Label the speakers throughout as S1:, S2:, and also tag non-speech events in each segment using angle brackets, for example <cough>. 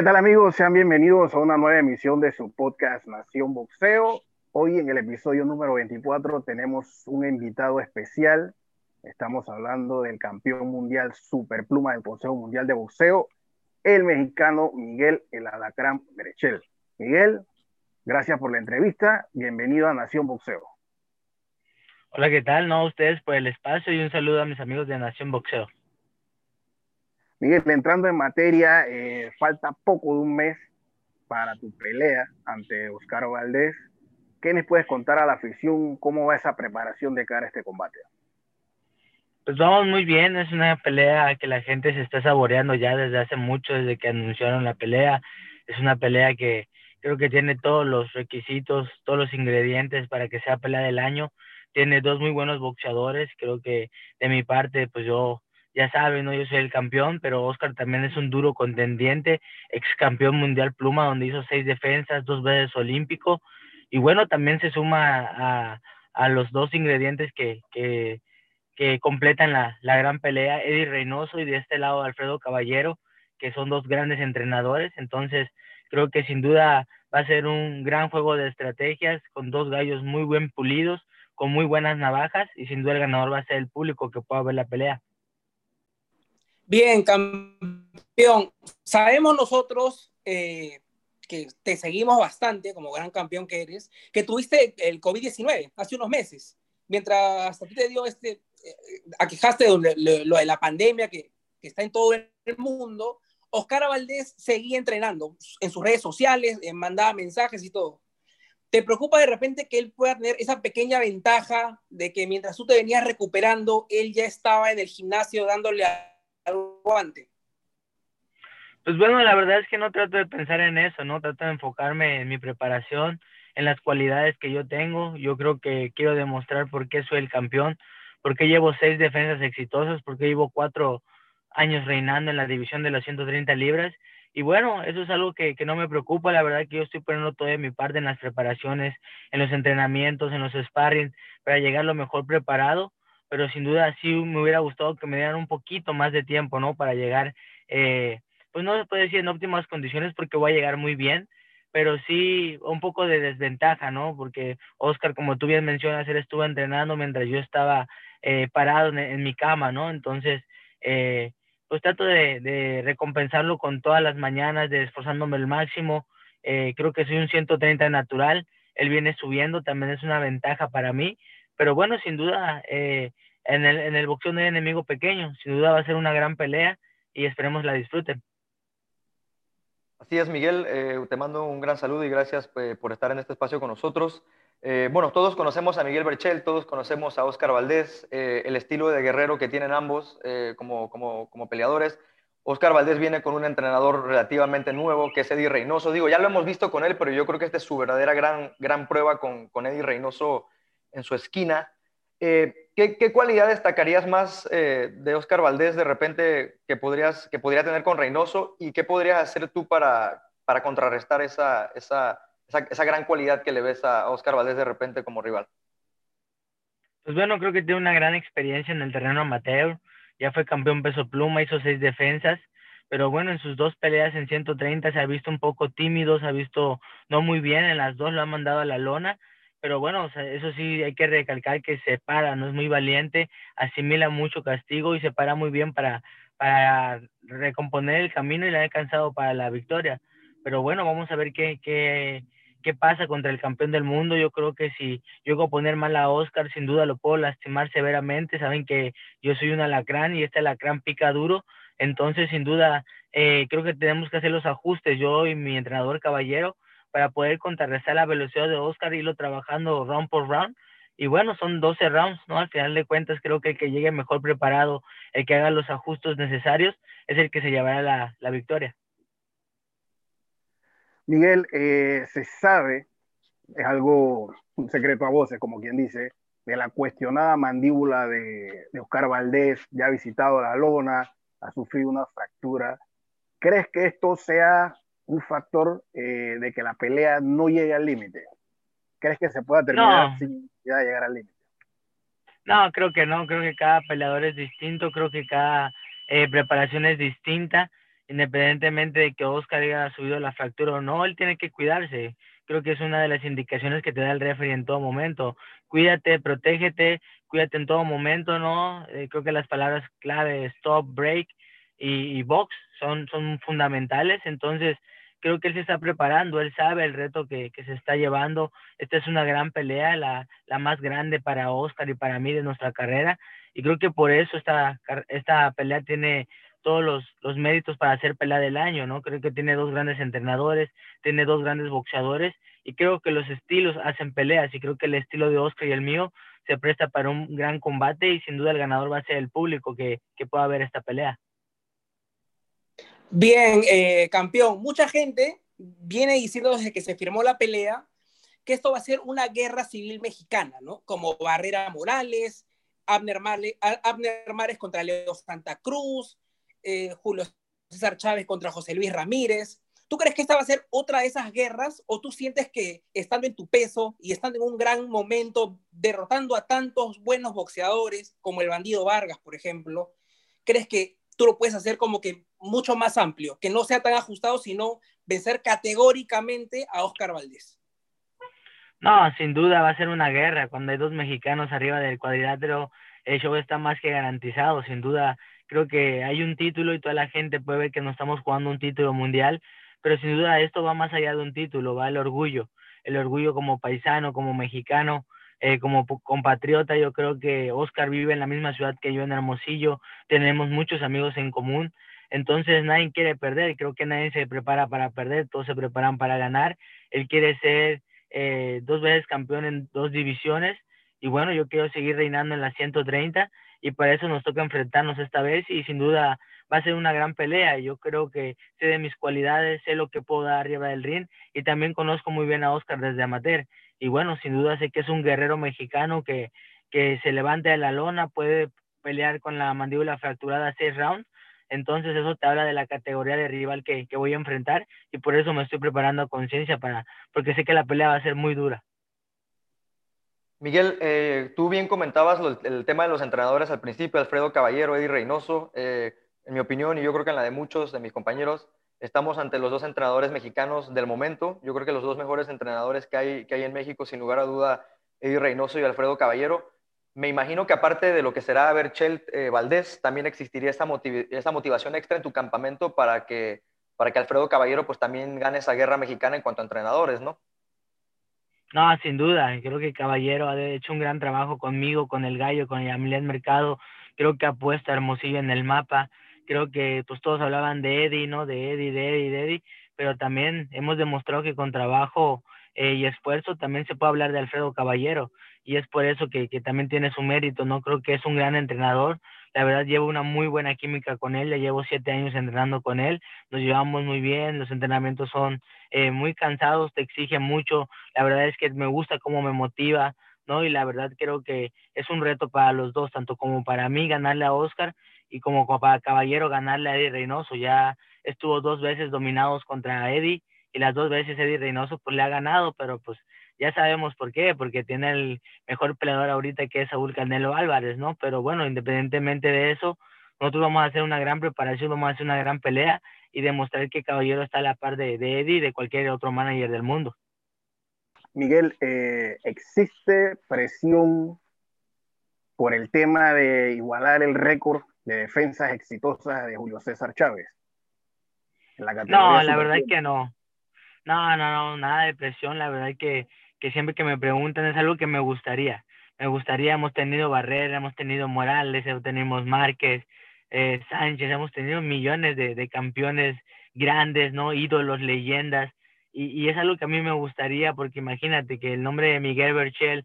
S1: ¿Qué tal amigos? Sean bienvenidos a una nueva emisión de su podcast Nación Boxeo. Hoy en el episodio número 24 tenemos un invitado especial. Estamos hablando del campeón mundial superpluma del Consejo Mundial de Boxeo, el mexicano Miguel El Alacrán Berechel. Miguel, gracias por la entrevista. Bienvenido a Nación Boxeo.
S2: Hola, ¿qué tal? No, ustedes por el espacio y un saludo a mis amigos de Nación Boxeo.
S1: Miguel, entrando en materia, eh, falta poco de un mes para tu pelea ante Oscar Valdés. ¿Qué les puedes contar a la afición? ¿Cómo va esa preparación de cara a este combate?
S2: Pues vamos muy bien, es una pelea que la gente se está saboreando ya desde hace mucho, desde que anunciaron la pelea. Es una pelea que creo que tiene todos los requisitos, todos los ingredientes para que sea pelea del año. Tiene dos muy buenos boxeadores, creo que de mi parte, pues yo ya saben, ¿no? Yo soy el campeón, pero Oscar también es un duro contendiente, ex campeón mundial pluma, donde hizo seis defensas, dos veces olímpico, y bueno, también se suma a, a los dos ingredientes que, que, que completan la, la, gran pelea, Eddie Reynoso y de este lado Alfredo Caballero, que son dos grandes entrenadores, entonces creo que sin duda va a ser un gran juego de estrategias con dos gallos muy bien pulidos, con muy buenas navajas, y sin duda el ganador va a ser el público que pueda ver la pelea.
S3: Bien, campeón. Sabemos nosotros eh, que te seguimos bastante como gran campeón que eres, que tuviste el COVID-19 hace unos meses, mientras a ti te dio este, eh, aquejaste de lo, de la pandemia que, que, está en todo el mundo. Oscar Valdés seguía entrenando en sus redes sociales, eh, mandaba mensajes y todo. ¿Te preocupa de repente que él pueda tener esa pequeña ventaja de que mientras tú te venías recuperando, él ya estaba en el gimnasio dándole a
S2: Pues bueno, la verdad es que no trato de pensar en eso, ¿no? Trato de enfocarme en mi preparación, en las cualidades que yo tengo. Yo creo que quiero demostrar por qué soy el campeón, por qué llevo seis defensas exitosas, por qué llevo cuatro años reinando en la división de las 130 libras. Y bueno, eso es algo que, que no me preocupa. La verdad que yo estoy poniendo toda mi parte en las preparaciones, en los entrenamientos, en los sparring, para llegar lo mejor preparado pero sin duda sí me hubiera gustado que me dieran un poquito más de tiempo, ¿no? Para llegar, eh, pues no se puede decir en óptimas condiciones porque voy a llegar muy bien, pero sí un poco de desventaja, ¿no? Porque Oscar, como tú bien mencionas, él estuvo entrenando mientras yo estaba eh, parado en, mi cama, ¿no? Entonces, eh, pues trato de, de, recompensarlo con todas las mañanas, de esforzándome el máximo. creo que soy un 130 natural, él viene subiendo, también es una ventaja para mí pero bueno, sin duda, eh, en, el, en el boxeo no hay enemigo pequeño. Sin duda va a ser una gran pelea y esperemos la disfruten.
S4: Así es, Miguel. Eh, te mando un gran saludo y gracias eh, por estar en este espacio con nosotros. Bueno, todos conocemos a Miguel Berchel, todos conocemos a Oscar Valdés, el estilo de guerrero que tienen ambos como, como, como, peleadores. Oscar Valdés viene con un entrenador relativamente nuevo, que es Eddie Reynoso. Digo, ya lo hemos visto con él, pero yo creo que esta es su verdadera gran, gran prueba con, con Eddie Reynoso en su esquina. Eh, ¿qué, ¿qué, cualidad destacarías más eh, de Oscar Valdés de repente que, podrías, que podría tener con Reynoso y qué podrías hacer tú para, para contrarrestar esa, esa, esa, esa, gran cualidad que le ves a Oscar Valdés de repente como rival?
S2: Pues bueno, creo que tiene una gran experiencia en el terreno amateur, ya fue campeón peso pluma, hizo seis defensas, pero bueno, en sus dos peleas en 130 se ha visto un poco tímido, se ha visto no muy bien, en las dos lo ha mandado a la lona, pero bueno, eso sí hay que recalcar que se para, no es muy valiente, asimila mucho castigo y se para muy bien para, para recomponer el camino y le ha alcanzado para la victoria. Pero bueno, vamos a ver qué, qué, qué pasa contra el campeón del mundo. Yo creo que si yo a poner mal a Oscar, sin duda lo puedo lastimar severamente. Saben que yo soy un alacrán y este alacrán pica duro. Entonces, sin duda, eh, creo que tenemos que hacer los ajustes, yo y mi entrenador caballero, para poder contrarrestar la velocidad de Oscar, y irlo trabajando round por round. Y bueno, son 12 rounds, ¿no? Al final de cuentas, creo que el que llegue mejor preparado, el que haga los ajustes necesarios, es el que se llevará la, la victoria.
S1: Miguel, eh, se sabe, es algo, un secreto a voces, como quien dice, de la cuestionada mandíbula de, de Oscar Valdés, ya ha visitado la lona, ha sufrido una fractura. ¿Crees que esto sea un factor eh, de que la pelea no llegue al límite? ¿Crees que se pueda terminar no. sin llegar al límite?
S2: No, creo que no, creo que cada peleador es distinto, creo que cada eh, preparación es distinta independientemente de que Oscar haya subido la fractura o no, él tiene que cuidarse. Creo que es una de las indicaciones que te da el referee en todo momento. Cuídate, protégete, cuídate en todo momento, ¿no? Eh, creo que las palabras clave, stop, break y, box, son, son fundamentales. Entonces, creo que él se está preparando, él sabe el reto que, que se está llevando. Esta es una gran pelea, la, la, más grande para Oscar y para mí de nuestra carrera. Y creo que por eso esta, esta pelea tiene todos los, los méritos para hacer pelea del año, ¿no? Creo que tiene dos grandes entrenadores, tiene dos grandes boxeadores y creo que los estilos hacen peleas y creo que el estilo de Oscar y el mío se presta para un gran combate y sin duda el ganador va a ser el público que, que pueda ver esta pelea.
S3: Bien, eh, campeón, mucha gente viene diciendo desde que se firmó la pelea que esto va a ser una guerra civil mexicana, ¿no? Como Barrera Morales, Abner, Mares contra Leo Santa Cruz, eh, Julio César Chávez contra José Luis Ramírez. ¿Tú crees que esta va a ser otra de esas guerras o tú sientes que estando en tu peso y estando en un gran momento, derrotando a tantos buenos boxeadores como el bandido Vargas, por ejemplo, crees que tú lo puedes hacer como que mucho más amplio, que no sea tan ajustado, sino vencer categóricamente a Oscar Valdés?
S2: No, sin duda va a ser una guerra. Cuando hay dos mexicanos arriba del cuadrilátero, el show está más que garantizado. Sin duda, creo que hay un título y toda la gente puede ver que no estamos jugando un título mundial, pero sin duda esto va más allá de un título, va el orgullo, el orgullo como paisano, como mexicano, eh, como compatriota, yo creo que Oscar vive en la misma ciudad que yo en Hermosillo, tenemos muchos amigos en común, entonces nadie quiere perder, creo que nadie se prepara para perder, todos se preparan para ganar, él quiere ser eh, dos veces campeón en dos divisiones y bueno, yo quiero seguir reinando en las 130 y para eso nos toca enfrentarnos esta vez y sin duda va a ser una gran pelea. Yo creo que sé de mis cualidades, sé lo que puedo dar arriba del ring y también conozco muy bien a Oscar desde amateur. Y bueno, sin duda sé que es un guerrero mexicano que, que se levanta de la lona, puede pelear con la mandíbula fracturada seis rounds. Entonces eso te habla de la categoría de rival que, que voy a enfrentar y por eso me estoy preparando a conciencia para, porque sé que la pelea va a ser muy dura.
S4: Miguel, eh, tú bien comentabas el tema de los entrenadores al principio, Alfredo Caballero, Eddie Reynoso. Eh, en mi opinión, y yo creo que en la de muchos de mis compañeros, estamos ante los dos entrenadores mexicanos del momento. Yo creo que los dos mejores entrenadores que hay, que hay en México, sin lugar a duda, Eddie Reynoso y Alfredo Caballero. Me imagino que aparte de lo que será Berchelt eh, Valdés, también existiría esta motivación extra en tu campamento para que, para que Alfredo Caballero pues también gane esa guerra mexicana en cuanto a entrenadores, ¿no?
S2: No, sin duda. Creo que Caballero ha hecho un gran trabajo conmigo, con el Gallo, con Yamilén Mercado. Creo que ha puesto a Hermosillo en el mapa. Creo que pues todos hablaban de Eddie, ¿no? De Eddie, de Eddie, de Eddie. Pero también hemos demostrado que con trabajo eh, y esfuerzo también se puede hablar de Alfredo Caballero. Y es por eso que, que también tiene su mérito, ¿no? Creo que es un gran entrenador la verdad llevo una muy buena química con él, ya llevo siete años entrenando con él, nos llevamos muy bien, los entrenamientos son eh, muy cansados, te exigen mucho, la verdad es que me gusta cómo me motiva, ¿no? Y la verdad creo que es un reto para los dos, tanto como para mí ganarle a Oscar y como para Caballero ganarle a Eddie Reynoso, ya estuvo dos veces dominados contra Eddie y las dos veces Eddie Reynoso pues le ha ganado, pero pues ya sabemos por qué, porque tiene el mejor peleador ahorita que es Saúl Canelo Álvarez, ¿no? Pero bueno, independientemente de eso, nosotros vamos a hacer una gran preparación, vamos a hacer una gran pelea y demostrar que Caballero está a la par de, Eddie y de cualquier otro manager del mundo.
S1: Miguel, eh, ¿existe presión por el tema de igualar el récord de defensas exitosas de Julio César Chávez?
S2: no, la verdad es que no. No, no, no, nada de presión. La verdad es que que siempre que me preguntan es algo que me gustaría. Me gustaría, hemos tenido Barrera, hemos tenido Morales, hemos tenido Márquez, eh, Sánchez, hemos tenido millones de, de, campeones grandes, ¿no? Ídolos, leyendas. Y, y, es algo que a mí me gustaría porque imagínate que el nombre de Miguel Berchel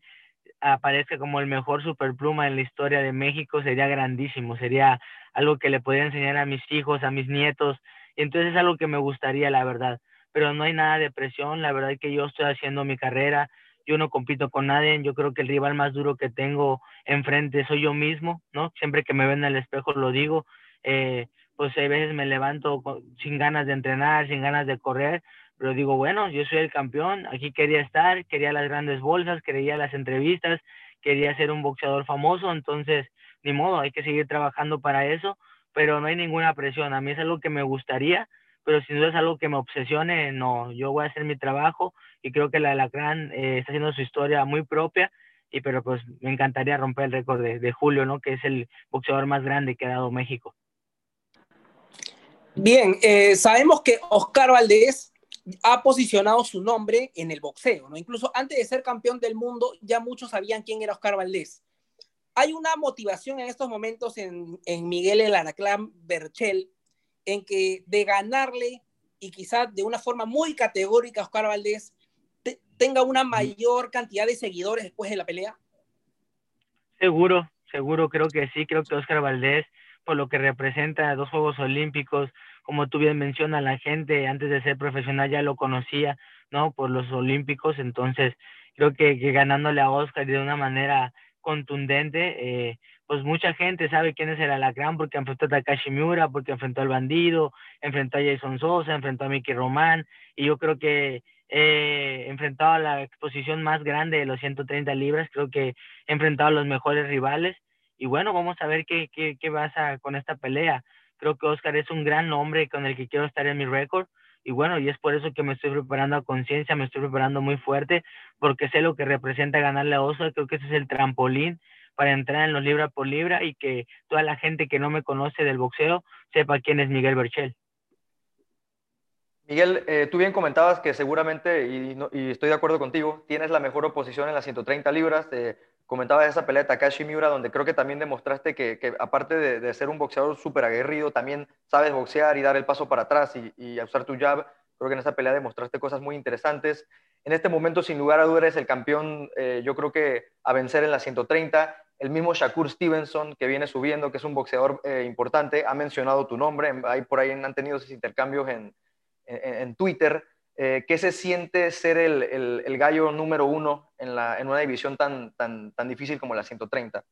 S2: aparezca como el mejor superpluma en la historia de México, sería grandísimo, sería algo que le podría enseñar a mis hijos, a mis nietos. Y entonces es algo que me gustaría, la verdad pero no hay nada de presión. La verdad es que yo estoy haciendo mi carrera, yo no compito con nadie, yo creo que el rival más duro que tengo enfrente soy yo mismo, ¿no? Siempre que me ven en el espejo lo digo, eh, pues hay veces me levanto sin ganas de entrenar, sin ganas de correr, pero digo, bueno, yo soy el campeón, aquí quería estar, quería las grandes bolsas, quería las entrevistas, quería ser un boxeador famoso, entonces, ni modo, hay que seguir trabajando para eso, pero no hay ninguna presión. A mí es algo que me gustaría, pero si no es algo que me obsesione, no, yo voy a hacer mi trabajo y creo que la Alacrán eh, está haciendo su historia muy propia, y pero pues me encantaría romper el récord de, Julio, ¿no? Que es el boxeador más grande que ha dado México.
S3: Bien, eh, sabemos que Oscar Valdés ha posicionado su nombre en el boxeo, ¿no? Incluso antes de ser campeón del mundo, ya muchos sabían quién era Oscar Valdés. Hay una motivación en estos momentos en, en Miguel El Araclán Berchel en que de ganarle y quizás de una forma muy categórica Oscar Valdés tenga una mayor cantidad de seguidores después de la pelea?
S2: Seguro, seguro, creo que sí, creo que Oscar Valdés, por lo que representa dos Juegos Olímpicos, como tú bien mencionas, la gente antes de ser profesional ya lo conocía, ¿no? Por los Olímpicos, entonces creo que, ganándole a Oscar de una manera contundente, eh, pues mucha gente sabe quién es el alacrán porque enfrentó a Takashi Miura, porque enfrentó al bandido, enfrentó a Jason Sosa, enfrentó a Mickey Román, y yo creo que he enfrentado a la exposición más grande de los 130 libras, creo que he enfrentado a los mejores rivales, y bueno, vamos a ver qué, qué, qué pasa con esta pelea. Creo que Oscar es un gran nombre con el que quiero estar en mi récord, y bueno, y es por eso que me estoy preparando a conciencia, me estoy preparando muy fuerte, porque sé lo que representa ganarle a Oscar, creo que ese es el trampolín para entrar en los libra por libra y que toda la gente que no me conoce del boxeo sepa quién es Miguel Berchel.
S4: Miguel, eh, tú bien comentabas que seguramente, y, estoy de acuerdo contigo, tienes la mejor oposición en las 130 libras. Eh, comentabas esa pelea de Takashi Miura, donde creo que también demostraste que, aparte de, ser un boxeador súper aguerrido, también sabes boxear y dar el paso para atrás y, y, usar tu jab. Creo que en esa pelea demostraste cosas muy interesantes. En este momento, sin lugar a dudas, eres el campeón, eh, yo creo que a vencer en las 130 el mismo Shakur Stevenson, que viene subiendo, que es un boxeador eh, importante, ha mencionado tu nombre. Hay, por ahí han tenido esos intercambios en, Twitter. Eh, ¿Qué se siente ser el, el, gallo número uno en, la, en una división tan, tan, tan difícil como la 130?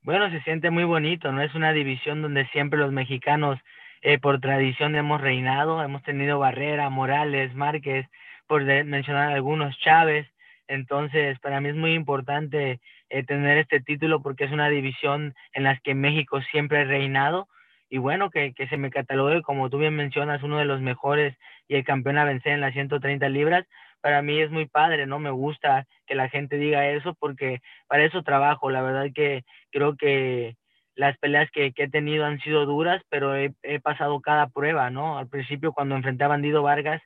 S2: Bueno, se siente muy bonito, ¿no? Es una división donde siempre los mexicanos, eh, por tradición, hemos reinado. Hemos tenido Barrera, Morales, Márquez, por mencionar algunos, Chávez. Entonces, para mí es muy importante eh, tener este título porque es una división en la que México siempre ha reinado y bueno, que, que, se me catalogue, como tú bien mencionas, uno de los mejores y el campeón a vencer en las 130 libras, para mí es muy padre, ¿no? Me gusta que la gente diga eso porque para eso trabajo, la verdad que creo que las peleas que, he tenido han sido duras, pero he, he, pasado cada prueba, ¿no? Al principio cuando enfrenté a Bandido Vargas,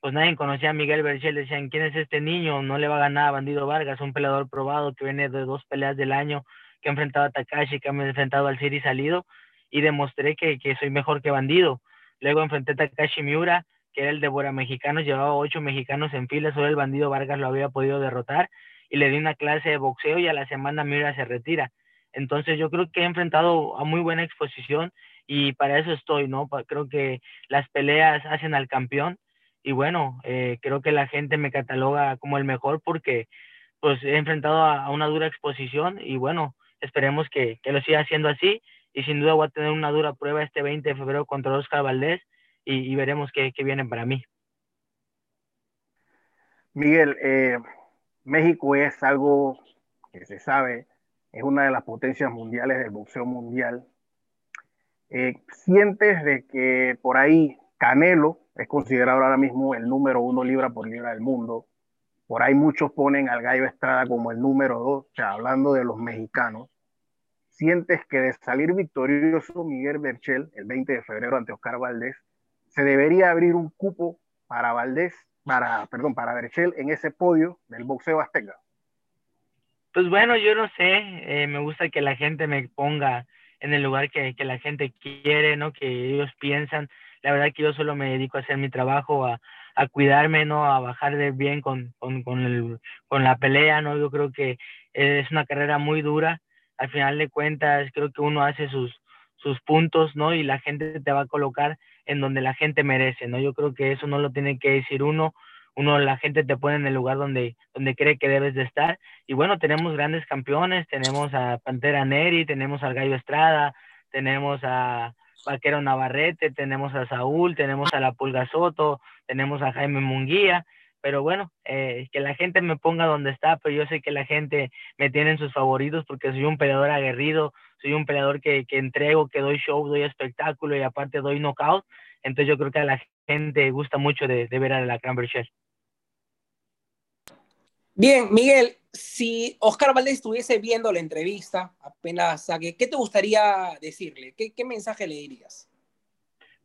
S2: pues nadie conocía a Miguel Berchel, decían, ¿quién es este niño? No le va a ganar a Bandido Vargas, un peleador probado que viene de dos peleas del año, que ha enfrentado a Takashi, que ha enfrentado al Siri salido, y demostré que, que, soy mejor que Bandido. Luego enfrenté a Takashi Miura, que era el devora mexicanos, llevaba ocho mexicanos en fila, solo el Bandido Vargas lo había podido derrotar, y le di una clase de boxeo y a la semana Miura se retira. Entonces yo creo que he enfrentado a muy buena exposición y para eso estoy, ¿no? Creo que las peleas hacen al campeón y bueno, eh, creo que la gente me cataloga como el mejor porque pues he enfrentado a, una dura exposición y bueno, esperemos que, lo siga haciendo así y sin duda voy a tener una dura prueba este 20 de febrero contra Oscar Valdés y, veremos qué, qué, viene para mí.
S1: Miguel, eh, México es algo que se sabe, es una de las potencias mundiales del boxeo mundial. Eh, ¿Sientes que por ahí Canelo es considerado ahora mismo el número uno libra por libra del mundo. Por ahí muchos ponen al Gallo Estrada como el número dos, o sea, hablando de los mexicanos. ¿Sientes que de salir victorioso Miguel Berchel el 20 de febrero ante Oscar Valdés, se debería abrir un cupo para Valdés, para, perdón, para Berchel en ese podio del boxeo azteca?
S2: Pues bueno, yo no sé, eh, me gusta que la gente me ponga en el lugar que, que la gente quiere, ¿no? Que ellos piensan la verdad que yo solo me dedico a hacer mi trabajo, a, a cuidarme, ¿no? A bajar de bien con, con, con, el, con la pelea, ¿no? Yo creo que es una carrera muy dura. Al final de cuentas, creo que uno hace sus, sus puntos, ¿no? Y la gente te va a colocar en donde la gente merece, ¿no? Yo creo que eso no lo tiene que decir uno, uno, la gente te pone en el lugar donde, donde cree que debes de estar. Y bueno, tenemos grandes campeones, tenemos a Pantera Neri, tenemos al Gallo Estrada, tenemos a, Vaquero Navarrete, tenemos a Saúl, tenemos a la Pulga Soto, tenemos a Jaime Munguía, pero bueno, eh, que la gente me ponga donde está, pero yo sé que la gente me tiene en sus favoritos porque soy un peleador aguerrido, soy un peleador que, que entrego, que doy show, doy espectáculo y aparte doy knockout, entonces yo creo que a la gente gusta mucho de, de ver a la Cranberry Shell.
S3: Bien, Miguel, si Oscar Valdés estuviese viendo la entrevista, apenas saque, ¿qué te gustaría decirle? ¿Qué, ¿Qué, mensaje le dirías?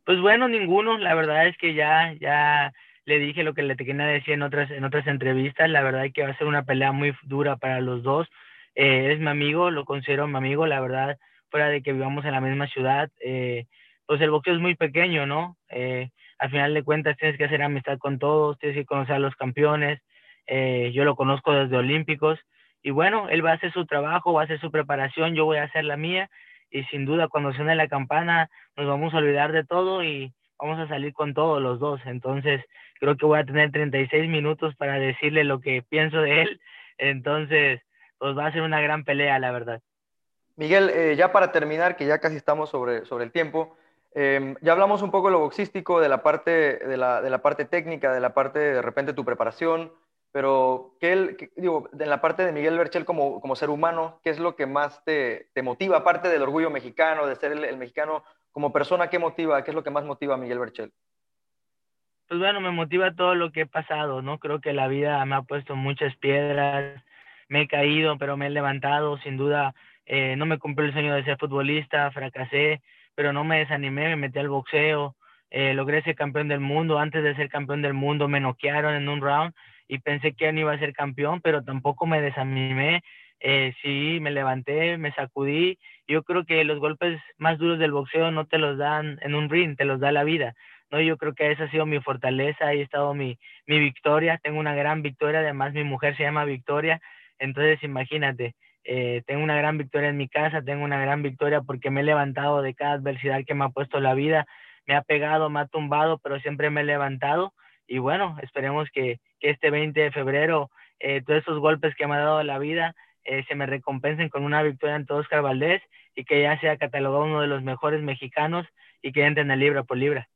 S2: Pues bueno, ninguno. La verdad es que ya, ya le dije lo que le tenía que decir en otras, en otras entrevistas. La verdad es que va a ser una pelea muy dura para los dos. Eh, es mi amigo, lo considero mi amigo. La verdad, fuera de que vivamos en la misma ciudad, eh, pues el boxeo es muy pequeño, ¿no? Eh, al final de cuentas tienes que hacer amistad con todos, tienes que conocer a los campeones. Eh, yo lo conozco desde Olímpicos y bueno, él va a hacer su trabajo, va a hacer su preparación, yo voy a hacer la mía y sin duda cuando suene la campana nos vamos a olvidar de todo y vamos a salir con todos los dos. Entonces creo que voy a tener 36 minutos para decirle lo que pienso de él. Entonces, pues va a ser una gran pelea, la verdad.
S4: Miguel, eh, ya para terminar, que ya casi estamos sobre, sobre el tiempo, eh, ya hablamos un poco de lo boxístico, de la, parte, de, la, de la parte técnica, de la parte de repente tu preparación, pero, ¿qué, digo, en la parte de Miguel Berchel como, como, ser humano, ¿qué es lo que más te, te motiva? Aparte del orgullo mexicano, de ser el, mexicano, como persona, ¿qué motiva? ¿Qué es lo que más motiva a Miguel Berchel?
S2: Pues bueno, me motiva todo lo que he pasado, ¿no? Creo que la vida me ha puesto muchas piedras, me he caído, pero me he levantado, sin duda, eh, no me cumplió el sueño de ser futbolista, fracasé, pero no me desanimé, me metí al boxeo, eh, logré ser campeón del mundo, antes de ser campeón del mundo me noquearon en un round y pensé que no iba a ser campeón, pero tampoco me desanimé. Eh, sí, me levanté, me sacudí. Yo creo que los golpes más duros del boxeo no te los dan en un ring, te los da la vida. ¿no? Yo creo que esa ha sido mi fortaleza, ahí ha estado mi, mi victoria. Tengo una gran victoria, además mi mujer se llama Victoria. Entonces, imagínate, eh, tengo una gran victoria en mi casa, tengo una gran victoria porque me he levantado de cada adversidad que me ha puesto la vida. Me ha pegado, me ha tumbado, pero siempre me he levantado. Y bueno, esperemos que, que este 20 de febrero eh, todos esos golpes que me ha dado la vida eh, se me recompensen con una victoria ante Oscar Valdés y que ya sea catalogado uno de los mejores mexicanos y que entre en el libra por libra.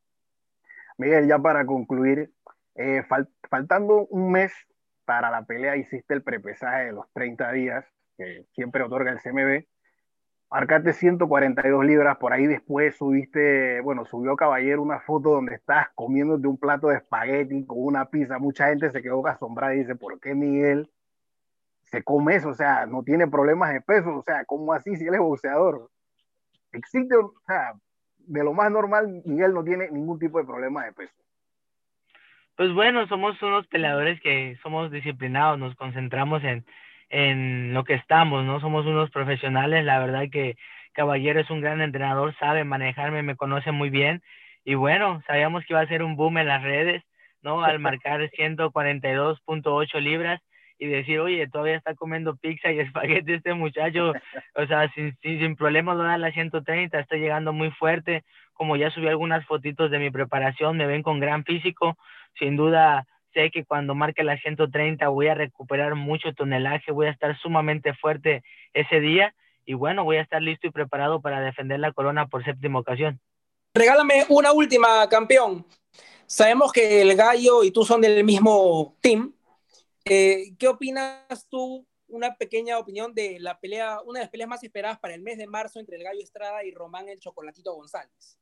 S1: Miguel, ya para concluir, eh, faltando un mes para la pelea, hiciste el prepesaje de los 30 días que siempre otorga el CMB marcaste 142 libras, por ahí después subiste, bueno, subió Caballero una foto donde estás comiéndote un plato de espagueti con una pizza, mucha gente se quedó asombrada y dice, ¿por qué Miguel se come eso? O sea, no tiene problemas de peso, o sea, ¿cómo así si él es boxeador? Existe, o sea, de lo más normal, Miguel no tiene ningún tipo de problema de peso.
S2: Pues bueno, somos unos peleadores que somos disciplinados, nos concentramos en, en lo que estamos, ¿no? Somos unos profesionales, la verdad que Caballero es un gran entrenador, sabe manejarme, me conoce muy bien y bueno, sabíamos que iba a ser un boom en las redes, ¿no? Al <laughs> marcar 142.8 libras y decir, oye, todavía está comiendo pizza y <laughs> espagueti este muchacho, <laughs> o sea, sin, sin, sin problemas va a dar la 130, está llegando muy fuerte, como ya subí algunas fotitos de mi preparación, me ven con gran físico, sin duda sé que cuando marque la 130 voy a recuperar mucho tonelaje, voy a estar sumamente fuerte ese día y bueno, voy a estar listo y preparado para defender la corona por séptima ocasión.
S3: Regálame una última, campeón. Sabemos que el gallo y tú son del mismo team. Eh, ¿Qué opinas tú? Una pequeña opinión de la pelea, una de las peleas más esperadas para el mes de marzo entre el gallo Estrada y Román el Chocolatito González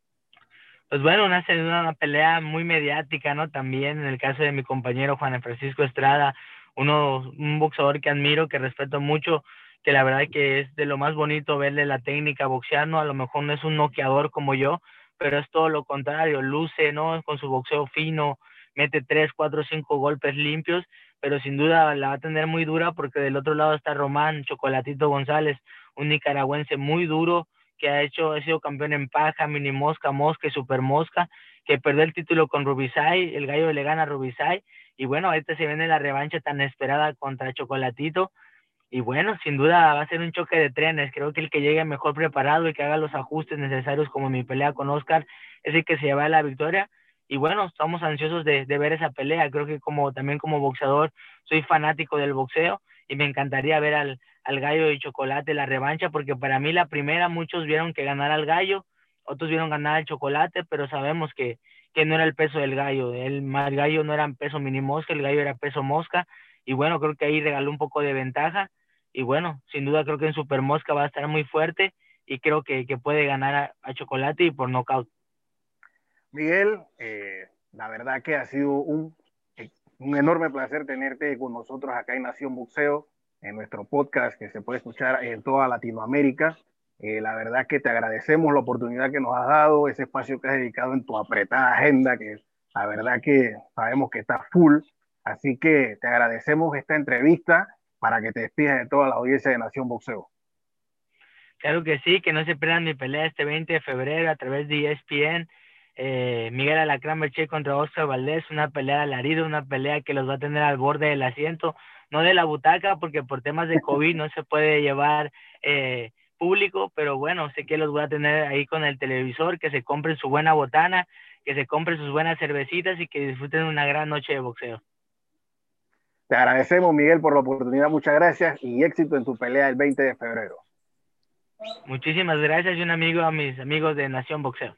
S2: pues bueno, una, pelea muy mediática, ¿no? También en el caso de mi compañero Juan Francisco Estrada, uno, un boxeador que admiro, que respeto mucho, que la verdad que es de lo más bonito verle la técnica boxear, ¿no? A lo mejor no es un noqueador como yo, pero es todo lo contrario, luce, ¿no? Con su boxeo fino, mete tres, cuatro, cinco golpes limpios, pero sin duda la va a tener muy dura porque del otro lado está Román Chocolatito González, un nicaragüense muy duro, que ha hecho, ha sido campeón en paja, mini mosca, mosca y super mosca, que perdió el título con Rubisay, el gallo le gana a Rubisay, y bueno, ahorita se viene la revancha tan esperada contra Chocolatito, y bueno, sin duda va a ser un choque de trenes, creo que el que llegue mejor preparado y que haga los ajustes necesarios como mi pelea con Oscar es el que se lleva la victoria, y bueno, estamos ansiosos de, ver esa pelea, creo que como también como boxeador soy fanático del boxeo, y me encantaría ver al, al gallo de chocolate la revancha, porque para mí la primera muchos vieron que ganara al gallo, otros vieron ganar al chocolate, pero sabemos que, que no era el peso del gallo. El, el gallo no era peso mini mosca, el gallo era peso mosca. Y bueno, creo que ahí regaló un poco de ventaja. Y bueno, sin duda creo que en Super Mosca va a estar muy fuerte y creo que, que puede ganar a, Chocolate y por nocaut.
S1: Miguel, eh, la verdad que ha sido un, un enorme placer tenerte con nosotros acá en Nación Boxeo, en nuestro podcast que se puede escuchar en toda Latinoamérica. Eh, la verdad que te agradecemos la oportunidad que nos has dado, ese espacio que has dedicado en tu apretada agenda, que la verdad que sabemos que está full. Así que te agradecemos esta entrevista para que te despidas de toda la audiencia de Nación Boxeo.
S2: Claro que sí, que no se pierdan mi pelea este 20 de febrero a través de ESPN. Eh, Miguel Alacrán Berche contra Oscar Valdés, una pelea alarido, una pelea que los va a tener al borde del asiento, no de la butaca, porque por temas de COVID no se puede llevar eh, público, pero bueno, sé que los voy a tener ahí con el televisor, que se compren su buena botana, que se compren sus buenas cervecitas y que disfruten una gran noche de boxeo.
S1: Te agradecemos, Miguel, por la oportunidad. Muchas gracias y éxito en tu pelea el 20 de febrero.
S2: Muchísimas gracias y un amigo a mis amigos de Nación Boxeo.